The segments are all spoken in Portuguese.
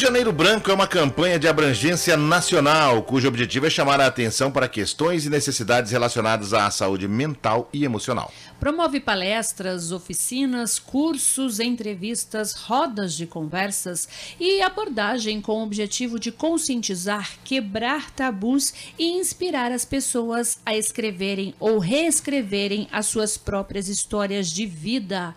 Janeiro Branco é uma campanha de abrangência nacional, cujo objetivo é chamar a atenção para questões e necessidades relacionadas à saúde mental e emocional. Promove palestras, oficinas, cursos, entrevistas, rodas de conversas e abordagem com o objetivo de conscientizar, quebrar tabus e inspirar as pessoas a escreverem ou reescreverem as suas próprias histórias de vida.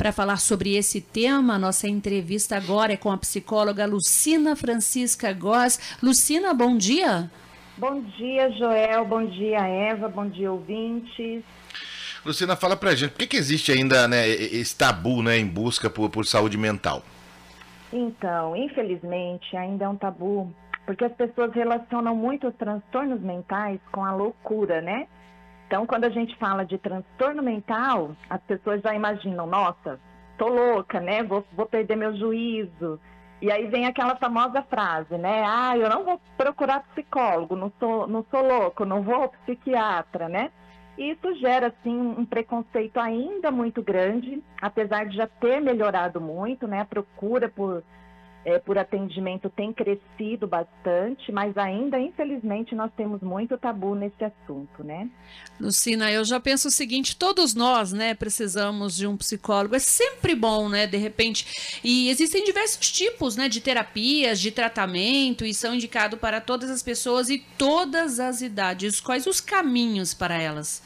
Para falar sobre esse tema, nossa entrevista agora é com a psicóloga Lucina Francisca Góes. Lucina, bom dia. Bom dia, Joel. Bom dia, Eva. Bom dia, ouvintes. Lucina, fala pra gente, por que, que existe ainda né, esse tabu né, em busca por, por saúde mental? Então, infelizmente, ainda é um tabu, porque as pessoas relacionam muito os transtornos mentais com a loucura, né? Então, quando a gente fala de transtorno mental, as pessoas já imaginam, nossa, tô louca, né? Vou, vou perder meu juízo. E aí vem aquela famosa frase, né? Ah, eu não vou procurar psicólogo, não sou, não sou louco, não vou psiquiatra, né? E isso gera, assim, um preconceito ainda muito grande, apesar de já ter melhorado muito, né? A procura por é, por atendimento tem crescido bastante, mas ainda, infelizmente, nós temos muito tabu nesse assunto, né? Lucina, eu já penso o seguinte: todos nós, né, precisamos de um psicólogo. É sempre bom, né, de repente. E existem diversos tipos, né, de terapias, de tratamento, e são indicados para todas as pessoas e todas as idades. Quais os caminhos para elas?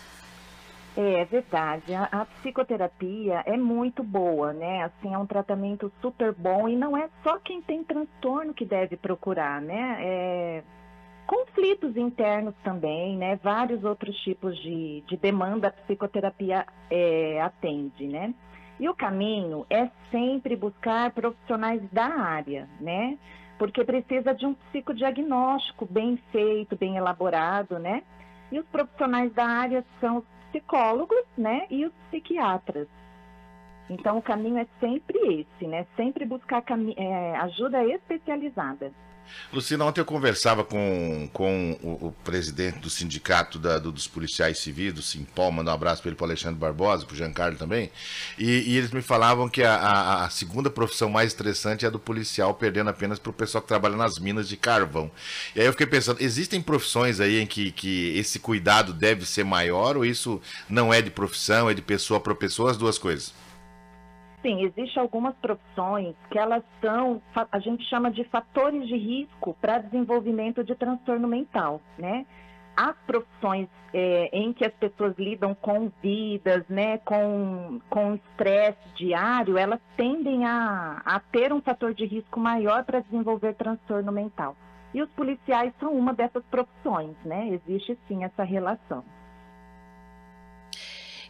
É, é verdade. A, a, psicoterapia é muito boa, né? Assim, é um tratamento super bom e não é só quem tem transtorno que deve procurar, né? É, conflitos internos também, né? Vários outros tipos de, de demanda a psicoterapia é, atende, né? E o caminho é sempre buscar profissionais da área, né? Porque precisa de um psicodiagnóstico bem feito, bem elaborado, né? E os profissionais da área são os psicólogos, né, e os psiquiatras. Então, o caminho é sempre esse, né? Sempre buscar é, ajuda especializada. Lucina, ontem eu conversava com, com o, o presidente do sindicato da, do, dos policiais civis, do Simpol, mando um abraço para ele, para Alexandre Barbosa, para o Giancarlo também, e, e, eles me falavam que a, a, a, segunda profissão mais estressante é a do policial, perdendo apenas para o pessoal que trabalha nas minas de carvão. E aí eu fiquei pensando, existem profissões aí em que, que esse cuidado deve ser maior, ou isso não é de profissão, é de pessoa para pessoa, as duas coisas? Sim, existem algumas profissões que elas são, a gente chama de fatores de risco para desenvolvimento de transtorno mental, né? As profissões é, em que as pessoas lidam com vidas, né, com, com estresse diário, elas tendem a, a ter um fator de risco maior para desenvolver transtorno mental. E os policiais são uma dessas profissões, né? Existe sim essa relação.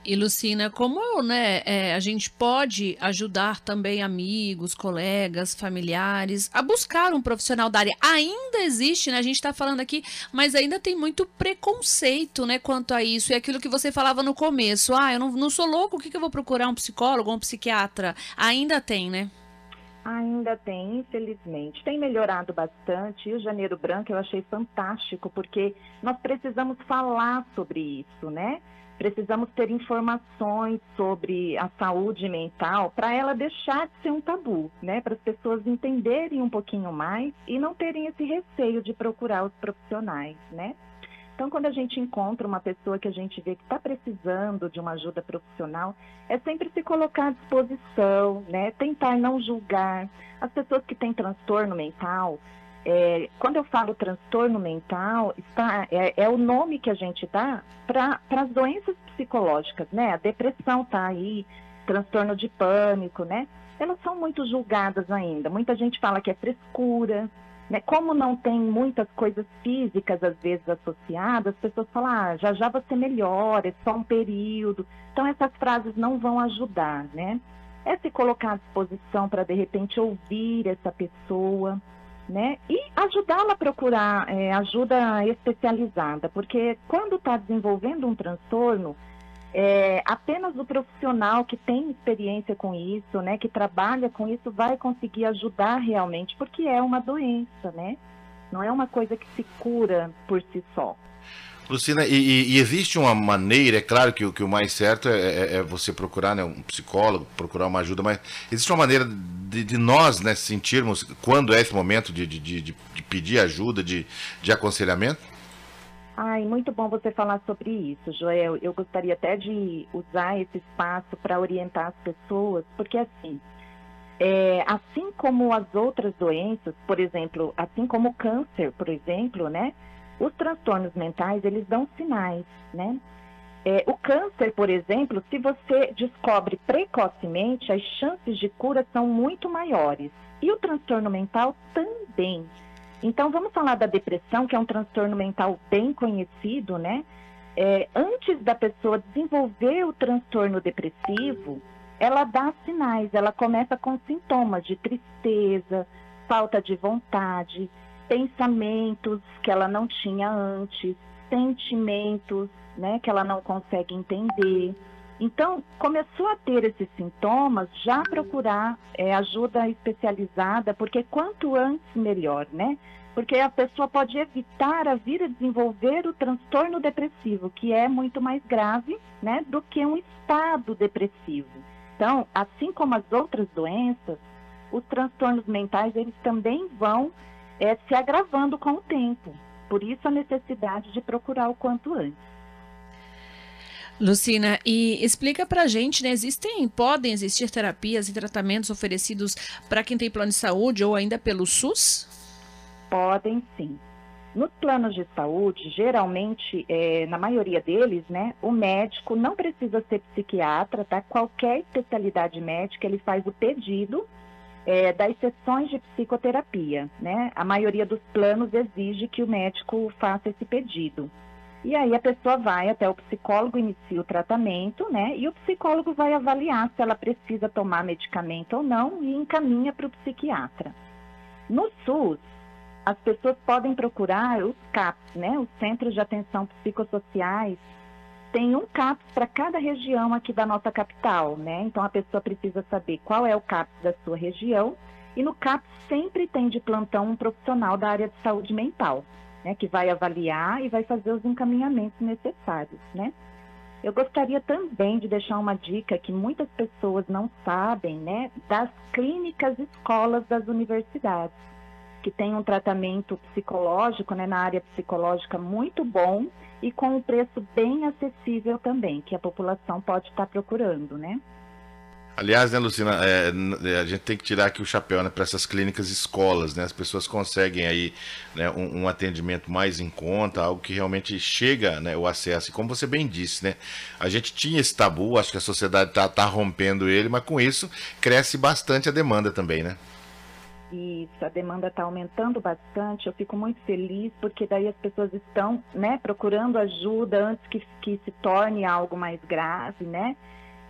E Lucina, como né, é, a gente pode ajudar também amigos, colegas, familiares a buscar um profissional da área? Ainda existe, né? A gente está falando aqui, mas ainda tem muito preconceito, né, quanto a isso. E aquilo que você falava no começo, ah, eu não, não sou louco, o que, que eu vou procurar um psicólogo, um psiquiatra? Ainda tem, né? Ainda tem, infelizmente. Tem melhorado bastante. E o Janeiro Branco eu achei fantástico, porque nós precisamos falar sobre isso, né? precisamos ter informações sobre a saúde mental para ela deixar de ser um tabu, né? Para as pessoas entenderem um pouquinho mais e não terem esse receio de procurar os profissionais, né? Então, quando a gente encontra uma pessoa que a gente vê que está precisando de uma ajuda profissional, é sempre se colocar à disposição, né? Tentar não julgar. As pessoas que têm transtorno mental, é, quando eu falo transtorno mental, está, é, é o nome que a gente dá para as doenças psicológicas, né? A depressão está aí, transtorno de pânico, né? Elas são muito julgadas ainda. Muita gente fala que é frescura, né? Como não tem muitas coisas físicas às vezes associadas, as pessoas falam, ah, já já você melhora, é só um período. Então essas frases não vão ajudar, né? É se colocar à disposição para de repente ouvir essa pessoa, né? E ajudá-la a procurar é, ajuda especializada, porque quando está desenvolvendo um transtorno, é, apenas o profissional que tem experiência com isso, né, que trabalha com isso, vai conseguir ajudar realmente, porque é uma doença, né? Não é uma coisa que se cura por si só. Lucina, e, e, existe uma maneira, é claro que, que o mais certo é, é, é, você procurar né, um psicólogo, procurar uma ajuda, mas existe uma maneira de, de nós né, sentirmos quando é esse momento de, de, de, pedir ajuda, de, de aconselhamento? Ai, muito bom você falar sobre isso, Joel. Eu gostaria até de usar esse espaço para orientar as pessoas, porque assim, é, assim como as outras doenças, por exemplo, assim como o câncer, por exemplo, né? Os transtornos mentais, eles dão sinais, né? É, o câncer, por exemplo, se você descobre precocemente, as chances de cura são muito maiores. E o transtorno mental também. Então, vamos falar da depressão, que é um transtorno mental bem conhecido, né? É, antes da pessoa desenvolver o transtorno depressivo, ela dá sinais, ela começa com sintomas de tristeza, falta de vontade, pensamentos que ela não tinha antes, sentimentos, né, que ela não consegue entender. Então, começou a ter esses sintomas, já procurar é, ajuda especializada, porque quanto antes, melhor, né? Porque a pessoa pode evitar a vir a desenvolver o transtorno depressivo, que é muito mais grave, né, do que um estado depressivo. Então, assim como as outras doenças, os transtornos mentais, eles também vão é, se agravando com o tempo. Por isso, a necessidade de procurar o quanto antes. Lucina, e explica pra gente, né? Existem, podem existir terapias e tratamentos oferecidos para quem tem plano de saúde ou ainda pelo SUS? Podem sim. Nos planos de saúde, geralmente, é, na maioria deles, né, o médico não precisa ser psiquiatra, tá? Qualquer especialidade médica, ele faz o pedido é, das sessões de psicoterapia, né? A maioria dos planos exige que o médico faça esse pedido. E aí a pessoa vai até o psicólogo, inicia o tratamento, né? E o psicólogo vai avaliar se ela precisa tomar medicamento ou não e encaminha para o psiquiatra. No SUS, as pessoas podem procurar os CAPs, né? Os Centros de Atenção Psicossociais. Tem um CAPS para cada região aqui da nossa capital, né? Então a pessoa precisa saber qual é o CAPS da sua região. E no CAPS sempre tem de plantão um profissional da área de saúde mental né, que vai avaliar e vai fazer os encaminhamentos necessários, né? Eu gostaria também de deixar uma dica que muitas pessoas não sabem, né, das clínicas escolas das universidades, que tem um tratamento psicológico, né, na área psicológica muito bom e com um preço bem acessível também, que a população pode estar procurando, né? Aliás, né, Lucina, é, é, a gente tem que tirar aqui o chapéu né, para essas clínicas escolas, né? As pessoas conseguem aí né, um, um, atendimento mais em conta, algo que realmente chega né, o acesso. E como você bem disse, né? A gente tinha esse tabu, acho que a sociedade está tá rompendo ele, mas com isso cresce bastante a demanda também, né? Isso, a demanda está aumentando bastante. Eu fico muito feliz porque daí as pessoas estão, né, procurando ajuda antes que, que se torne algo mais grave, né?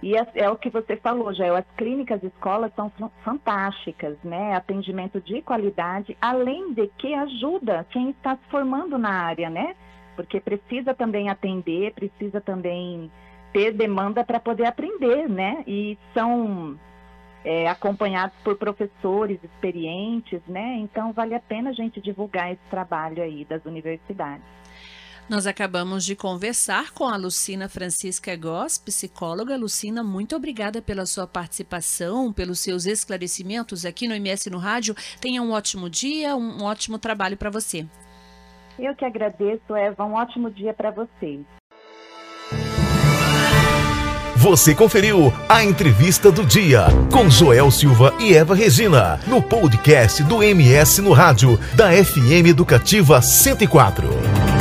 E é, é, o que você falou, Jael, as clínicas escolas são fantásticas, né? Atendimento de qualidade, além de que ajuda quem está se formando na área, né? Porque precisa também atender, precisa também ter demanda para poder aprender, né? E são é, acompanhados por professores experientes, né? Então vale a pena a gente divulgar esse trabalho aí das universidades. Nós acabamos de conversar com a Lucina Francisca Goss, psicóloga. Lucina, muito obrigada pela sua participação, pelos seus esclarecimentos aqui no MS no Rádio. Tenha um ótimo dia, um ótimo trabalho para você. Eu que agradeço, Eva. Um ótimo dia para vocês. Você conferiu a entrevista do dia com Joel Silva e Eva Regina no podcast do MS no Rádio da FM Educativa 104.